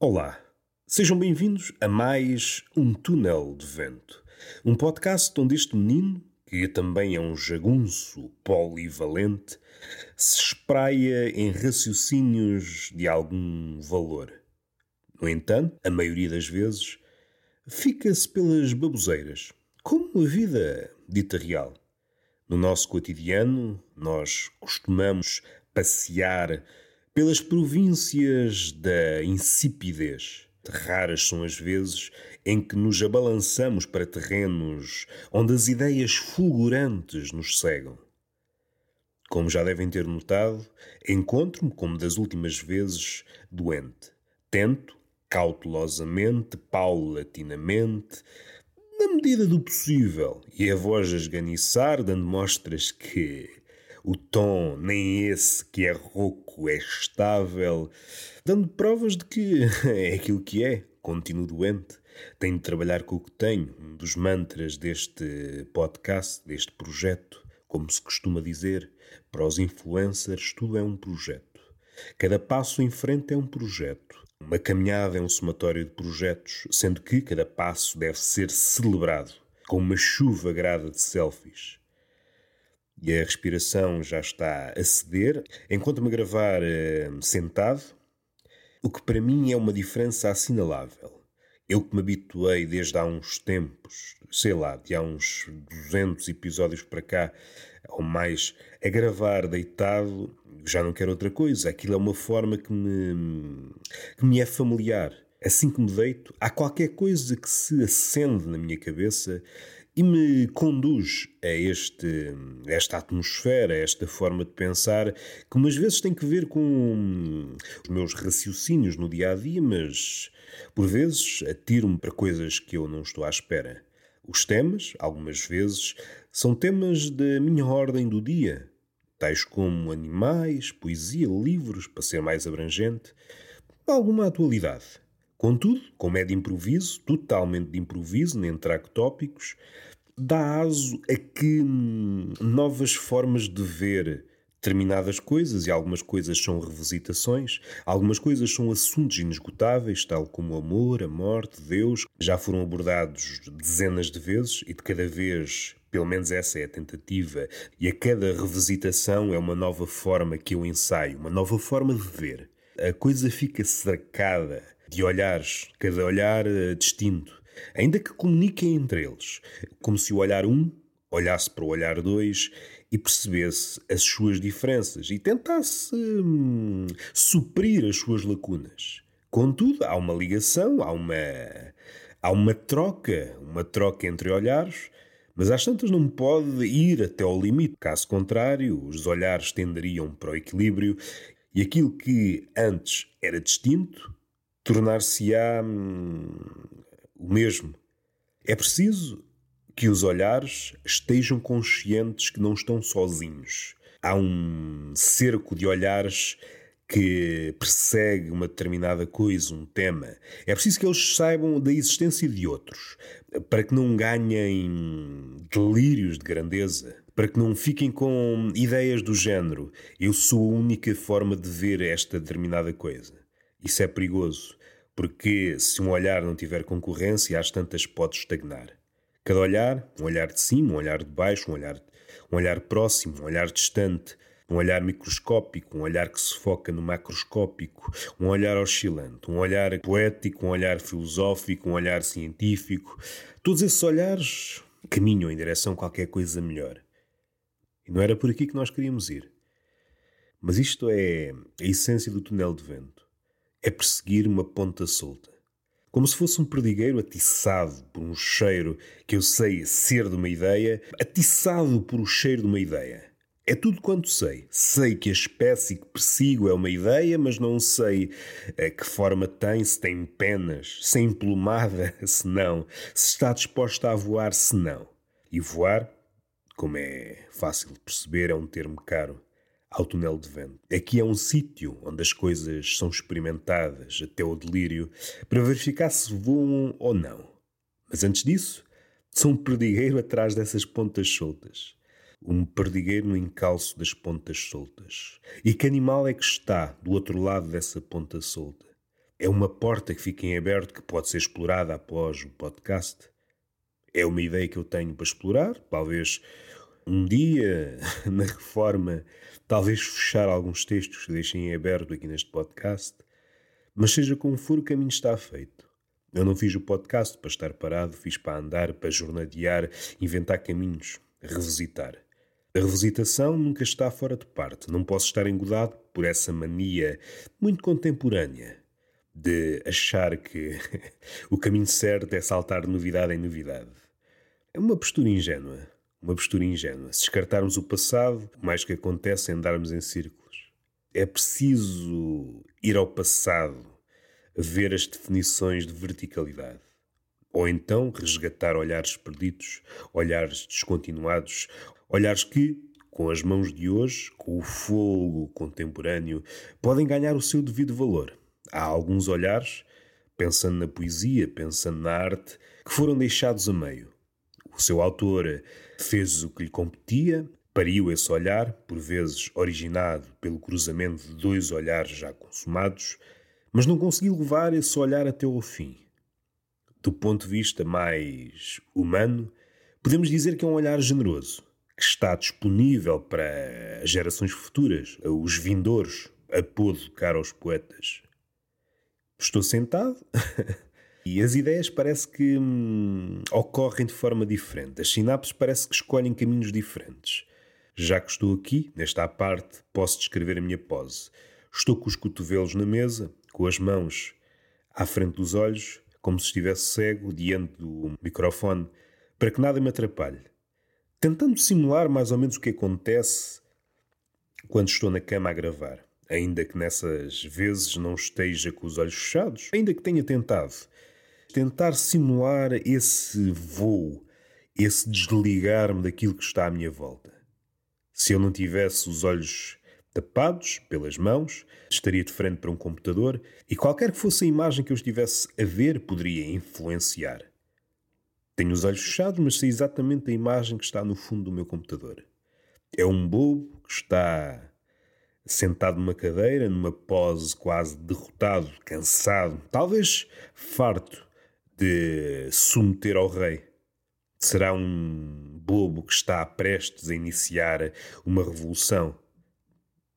Olá, sejam bem-vindos a mais um Túnel de Vento, um podcast onde este menino, que também é um jagunço polivalente, se espraia em raciocínios de algum valor. No entanto, a maioria das vezes, fica-se pelas baboseiras, como a vida dita real. No nosso cotidiano, nós costumamos passear pelas províncias da insipidez. Raras são as vezes em que nos abalançamos para terrenos onde as ideias fulgurantes nos cegam. Como já devem ter notado, encontro-me, como das últimas vezes, doente. Tento, cautelosamente, paulatinamente, na medida do possível, e a voz a esganiçar, dando mostras que o tom nem esse que é rouco é estável, dando provas de que é aquilo que é, continuo doente. Tenho de trabalhar com o que tenho. Um dos mantras deste podcast, deste projeto, como se costuma dizer, para os influencers, tudo é um projeto. Cada passo em frente é um projeto. Uma caminhada é um somatório de projetos, sendo que cada passo deve ser celebrado com uma chuva grada de selfies e a respiração já está a ceder. Enquanto-me a gravar uh, sentado, o que para mim é uma diferença assinalável. Eu que me habituei desde há uns tempos, sei lá, de há uns 200 episódios para cá, ou mais, a gravar deitado, já não quero outra coisa. Aquilo é uma forma que me, que me é familiar. Assim que me deito, há qualquer coisa que se acende na minha cabeça e me conduz a este, esta atmosfera, a esta forma de pensar, que umas vezes tem que ver com os meus raciocínios no dia a dia, mas por vezes atiro-me para coisas que eu não estou à espera. Os temas, algumas vezes, são temas da minha ordem do dia, tais como animais, poesia, livros, para ser mais abrangente, alguma atualidade. Contudo, como é de improviso, totalmente de improviso, nem trago tópicos, dá aso a que hum, novas formas de ver determinadas coisas, e algumas coisas são revisitações, algumas coisas são assuntos inesgotáveis, tal como o amor, a morte, Deus, já foram abordados dezenas de vezes e de cada vez pelo menos essa é a tentativa, e a cada revisitação é uma nova forma que eu ensaio, uma nova forma de ver. A coisa fica cercada de olhares, cada olhar eh, distinto, ainda que comuniquem entre eles, como se o olhar um olhasse para o olhar dois e percebesse as suas diferenças e tentasse hum, suprir as suas lacunas. Contudo, há uma ligação, há uma, há uma troca, uma troca entre olhares, mas às tantas não pode ir até ao limite. Caso contrário, os olhares tenderiam para o equilíbrio e aquilo que antes era distinto tornar-se-á hum, o mesmo. É preciso que os olhares estejam conscientes que não estão sozinhos. Há um cerco de olhares que persegue uma determinada coisa, um tema. É preciso que eles saibam da existência de outros, para que não ganhem delírios de grandeza, para que não fiquem com ideias do género: eu sou a única forma de ver esta determinada coisa. Isso é perigoso, porque se um olhar não tiver concorrência, às tantas pode estagnar. Cada olhar, um olhar de cima, um olhar de baixo, um olhar, um olhar próximo, um olhar distante, um olhar microscópico, um olhar que se foca no macroscópico, um olhar oscilante, um olhar poético, um olhar filosófico, um olhar científico. Todos esses olhares caminham em direção a qualquer coisa melhor. E não era por aqui que nós queríamos ir. Mas isto é a essência do túnel de vento é perseguir uma ponta solta. Como se fosse um perdigueiro atiçado por um cheiro que eu sei ser de uma ideia, atiçado por o cheiro de uma ideia. É tudo quanto sei. Sei que a espécie que persigo é uma ideia, mas não sei a eh, que forma tem, se tem penas, se é emplumada, se não, se está disposta a voar, se não. E voar, como é fácil de perceber, é um termo caro ao túnel de vento. Aqui é um sítio onde as coisas são experimentadas até o delírio para verificar se voam ou não. Mas antes disso, sou um perdigueiro atrás dessas pontas soltas. Um perdigueiro no encalço das pontas soltas. E que animal é que está do outro lado dessa ponta solta? É uma porta que fica em aberto que pode ser explorada após o podcast? É uma ideia que eu tenho para explorar, talvez um dia, na reforma, talvez fechar alguns textos que deixem em aberto aqui neste podcast. Mas seja como for, o caminho está feito. Eu não fiz o podcast para estar parado, fiz para andar, para jornadear, inventar caminhos, revisitar. A revisitação nunca está fora de parte. Não posso estar engodado por essa mania muito contemporânea de achar que o caminho certo é saltar de novidade em novidade. É uma postura ingênua. Uma postura ingênua. Se descartarmos o passado, mais que acontece é andarmos em círculos. É preciso ir ao passado, ver as definições de verticalidade. Ou então resgatar olhares perdidos, olhares descontinuados, olhares que, com as mãos de hoje, com o fogo contemporâneo, podem ganhar o seu devido valor. Há alguns olhares, pensando na poesia, pensando na arte, que foram deixados a meio. O seu autor fez o que lhe competia, pariu esse olhar, por vezes originado pelo cruzamento de dois olhares já consumados, mas não conseguiu levar esse olhar até ao fim. Do ponto de vista mais humano, podemos dizer que é um olhar generoso, que está disponível para as gerações futuras, os vindores, apodo caro aos poetas. Estou sentado e as ideias parece que hum, ocorrem de forma diferente. As sinapses parece que escolhem caminhos diferentes. Já que estou aqui, nesta parte, posso descrever a minha pose. Estou com os cotovelos na mesa, com as mãos à frente dos olhos, como se estivesse cego diante do microfone, para que nada me atrapalhe. Tentando simular mais ou menos o que acontece quando estou na cama a gravar ainda que nessas vezes não esteja com os olhos fechados, ainda que tenha tentado. Tentar simular esse voo, esse desligar-me daquilo que está à minha volta. Se eu não tivesse os olhos tapados pelas mãos, estaria de frente para um computador e qualquer que fosse a imagem que eu estivesse a ver poderia influenciar. Tenho os olhos fechados, mas sei exatamente a imagem que está no fundo do meu computador. É um bobo que está sentado numa cadeira, numa pose quase derrotado, cansado, talvez farto de submeter ao rei. Será um bobo que está prestes a iniciar uma revolução.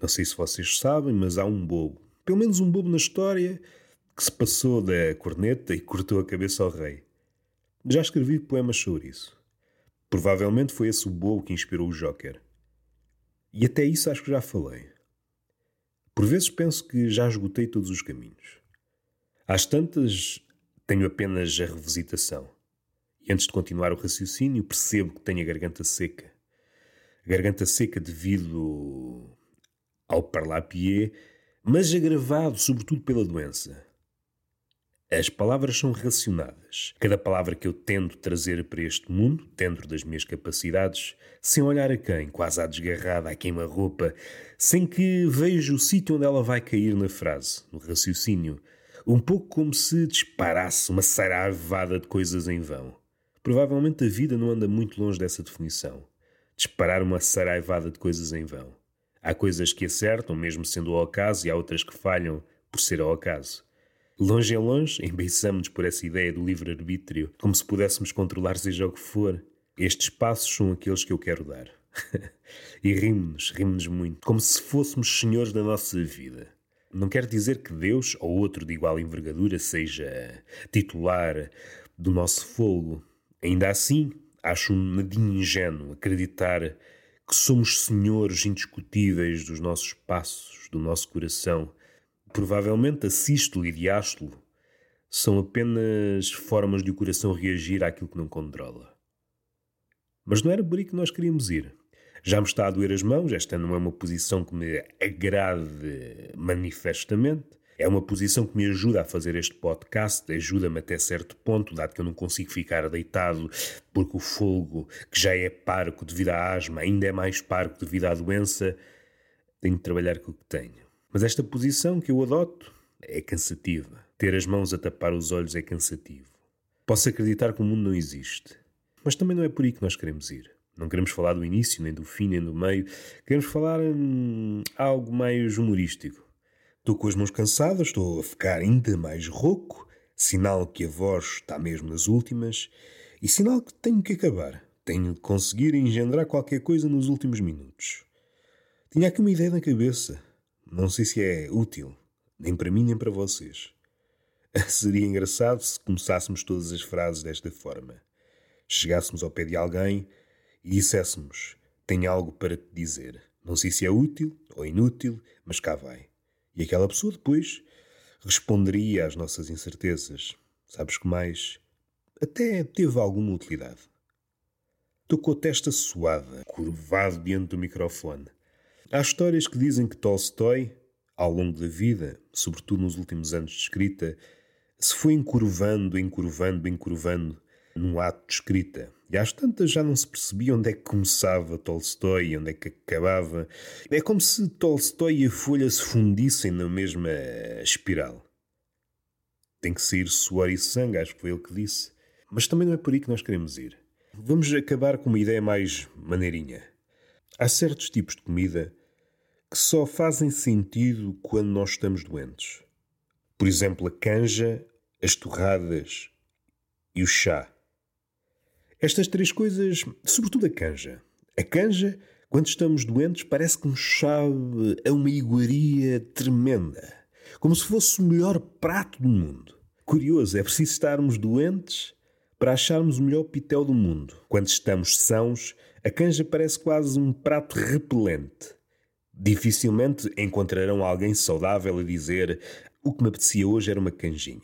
Não sei se vocês sabem, mas há um bobo, pelo menos um bobo na história, que se passou da corneta e cortou a cabeça ao rei. Já escrevi poemas sobre isso. Provavelmente foi esse o bobo que inspirou o Joker. E até isso acho que já falei. Por vezes penso que já esgotei todos os caminhos. Às tantas, tenho apenas a revisitação. E antes de continuar o raciocínio, percebo que tenho a garganta seca. A garganta seca devido ao parlapié, mas agravado sobretudo pela doença. As palavras são racionadas. Cada palavra que eu tento trazer para este mundo, dentro das minhas capacidades, sem olhar a quem, quase à desgarrada, à queima-roupa, sem que veja o sítio onde ela vai cair na frase, no raciocínio, um pouco como se disparasse uma saravada de coisas em vão. Provavelmente a vida não anda muito longe dessa definição. Disparar uma saraivada de coisas em vão. Há coisas que acertam, mesmo sendo ao acaso, e há outras que falham por ser ao acaso. Longe em longe, embeiçamos-nos por essa ideia do livre-arbítrio, como se pudéssemos controlar seja o que for. Estes passos são aqueles que eu quero dar. e rimos-nos, rimos-nos muito, como se fôssemos senhores da nossa vida. Não quer dizer que Deus ou outro de igual envergadura seja titular do nosso fogo. Ainda assim, acho um nadinho ingênuo acreditar que somos senhores indiscutíveis dos nossos passos, do nosso coração Provavelmente a sístole e diástole são apenas formas de o coração reagir àquilo que não controla. Mas não era por aí que nós queríamos ir. Já me está a doer as mãos, esta não é uma posição que me agrade manifestamente. É uma posição que me ajuda a fazer este podcast, ajuda-me até certo ponto, dado que eu não consigo ficar deitado, porque o fogo, que já é parco devido à asma, ainda é mais parco devido à doença. Tenho de trabalhar com o que tenho. Mas esta posição que eu adoto é cansativa. Ter as mãos a tapar os olhos é cansativo. Posso acreditar que o mundo não existe. Mas também não é por aí que nós queremos ir. Não queremos falar do início, nem do fim, nem do meio. Queremos falar hum, algo mais humorístico. Estou com as mãos cansadas, estou a ficar ainda mais rouco, sinal que a voz está mesmo nas últimas e sinal que tenho que acabar. Tenho de conseguir engendrar qualquer coisa nos últimos minutos. Tinha aqui uma ideia na cabeça. Não sei se é útil, nem para mim nem para vocês. Seria engraçado se começássemos todas as frases desta forma. Chegássemos ao pé de alguém e disséssemos: Tenho algo para te dizer. Não sei se é útil ou inútil, mas cá vai. E aquela pessoa depois responderia às nossas incertezas. Sabes que mais? Até teve alguma utilidade. Estou com a testa suada, curvado diante do microfone. Há histórias que dizem que Tolstói, ao longo da vida, sobretudo nos últimos anos de escrita, se foi encurvando, encurvando, encurvando num ato de escrita. E às tantas já não se percebia onde é que começava Tolstói e onde é que acabava. É como se Tolstói e a Folha se fundissem na mesma espiral. Tem que sair suor e sangue, acho que foi ele que disse. Mas também não é por aí que nós queremos ir. Vamos acabar com uma ideia mais maneirinha. Há certos tipos de comida que só fazem sentido quando nós estamos doentes. Por exemplo, a canja, as torradas e o chá. Estas três coisas, sobretudo a canja. A canja, quando estamos doentes, parece que nos sabe a uma iguaria tremenda. Como se fosse o melhor prato do mundo. Curioso, é preciso estarmos doentes para acharmos o melhor pitel do mundo. Quando estamos sãos, a canja parece quase um prato repelente. Dificilmente encontrarão alguém saudável a dizer o que me apetecia hoje era uma canjinha.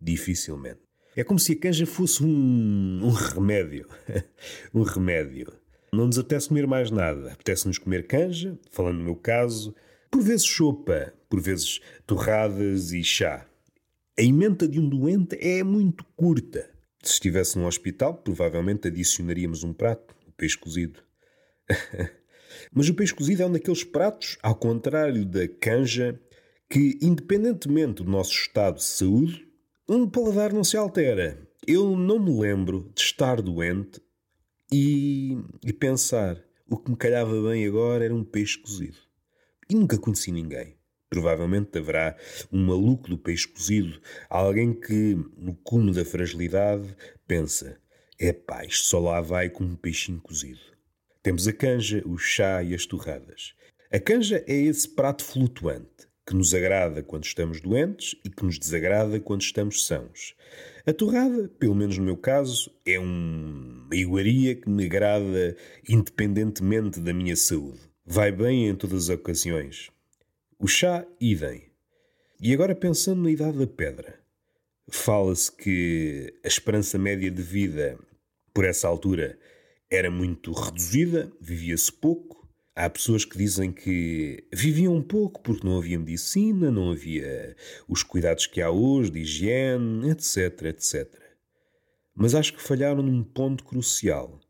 Dificilmente. É como se a canja fosse um, um remédio. um remédio. Não nos apetece comer mais nada. Apetece-nos comer canja, falando no meu caso, por vezes sopa, por vezes torradas e chá. A emenda de um doente é muito curta. Se estivesse num hospital, provavelmente adicionaríamos um prato, o peixe cozido. Mas o peixe cozido é um daqueles pratos, ao contrário da canja, que, independentemente do nosso estado de saúde, um paladar não se altera. Eu não me lembro de estar doente e, e pensar o que me calhava bem agora era um peixe cozido. E nunca conheci ninguém. Provavelmente haverá um maluco do peixe cozido, alguém que, no cume da fragilidade, pensa: é pá, isto só lá vai com um peixinho cozido. Temos a canja, o chá e as torradas. A canja é esse prato flutuante que nos agrada quando estamos doentes e que nos desagrada quando estamos sãos. A torrada, pelo menos no meu caso, é uma iguaria que me agrada independentemente da minha saúde. Vai bem em todas as ocasiões. O chá, idem. E agora pensando na idade da pedra. Fala-se que a esperança média de vida, por essa altura, era muito reduzida, vivia-se pouco, Há pessoas que dizem que viviam um pouco porque não havia medicina, não havia os cuidados que há hoje de higiene, etc, etc. Mas acho que falharam num ponto crucial.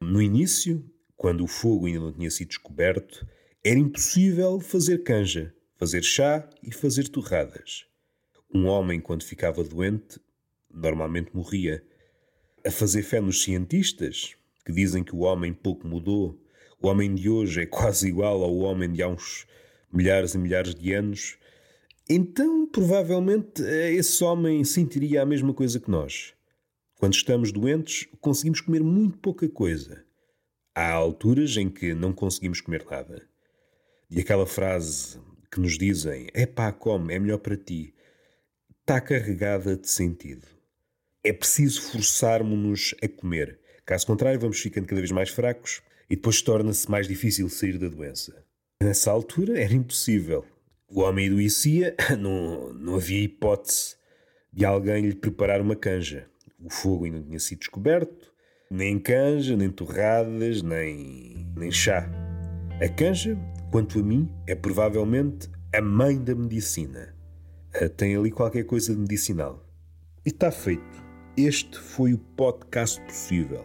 No início, quando o fogo ainda não tinha sido descoberto, era impossível fazer canja, fazer chá e fazer torradas. Um homem, quando ficava doente, normalmente morria. A fazer fé nos cientistas, que dizem que o homem pouco mudou, o homem de hoje é quase igual ao homem de há uns milhares e milhares de anos, então provavelmente esse homem sentiria a mesma coisa que nós. Quando estamos doentes, conseguimos comer muito pouca coisa. Há alturas em que não conseguimos comer nada. E aquela frase que nos dizem: é pá, come, é melhor para ti, está carregada de sentido. É preciso forçarmos-nos a comer. Caso contrário, vamos ficando cada vez mais fracos e depois torna-se mais difícil sair da doença. Nessa altura era impossível. O homem adoecia, não, não havia hipótese de alguém lhe preparar uma canja. O fogo ainda não tinha sido descoberto, nem canja, nem torradas, nem, nem chá. A canja, quanto a mim, é provavelmente a mãe da medicina. Ah, tem ali qualquer coisa de medicinal. E está feito. Este foi o podcast possível.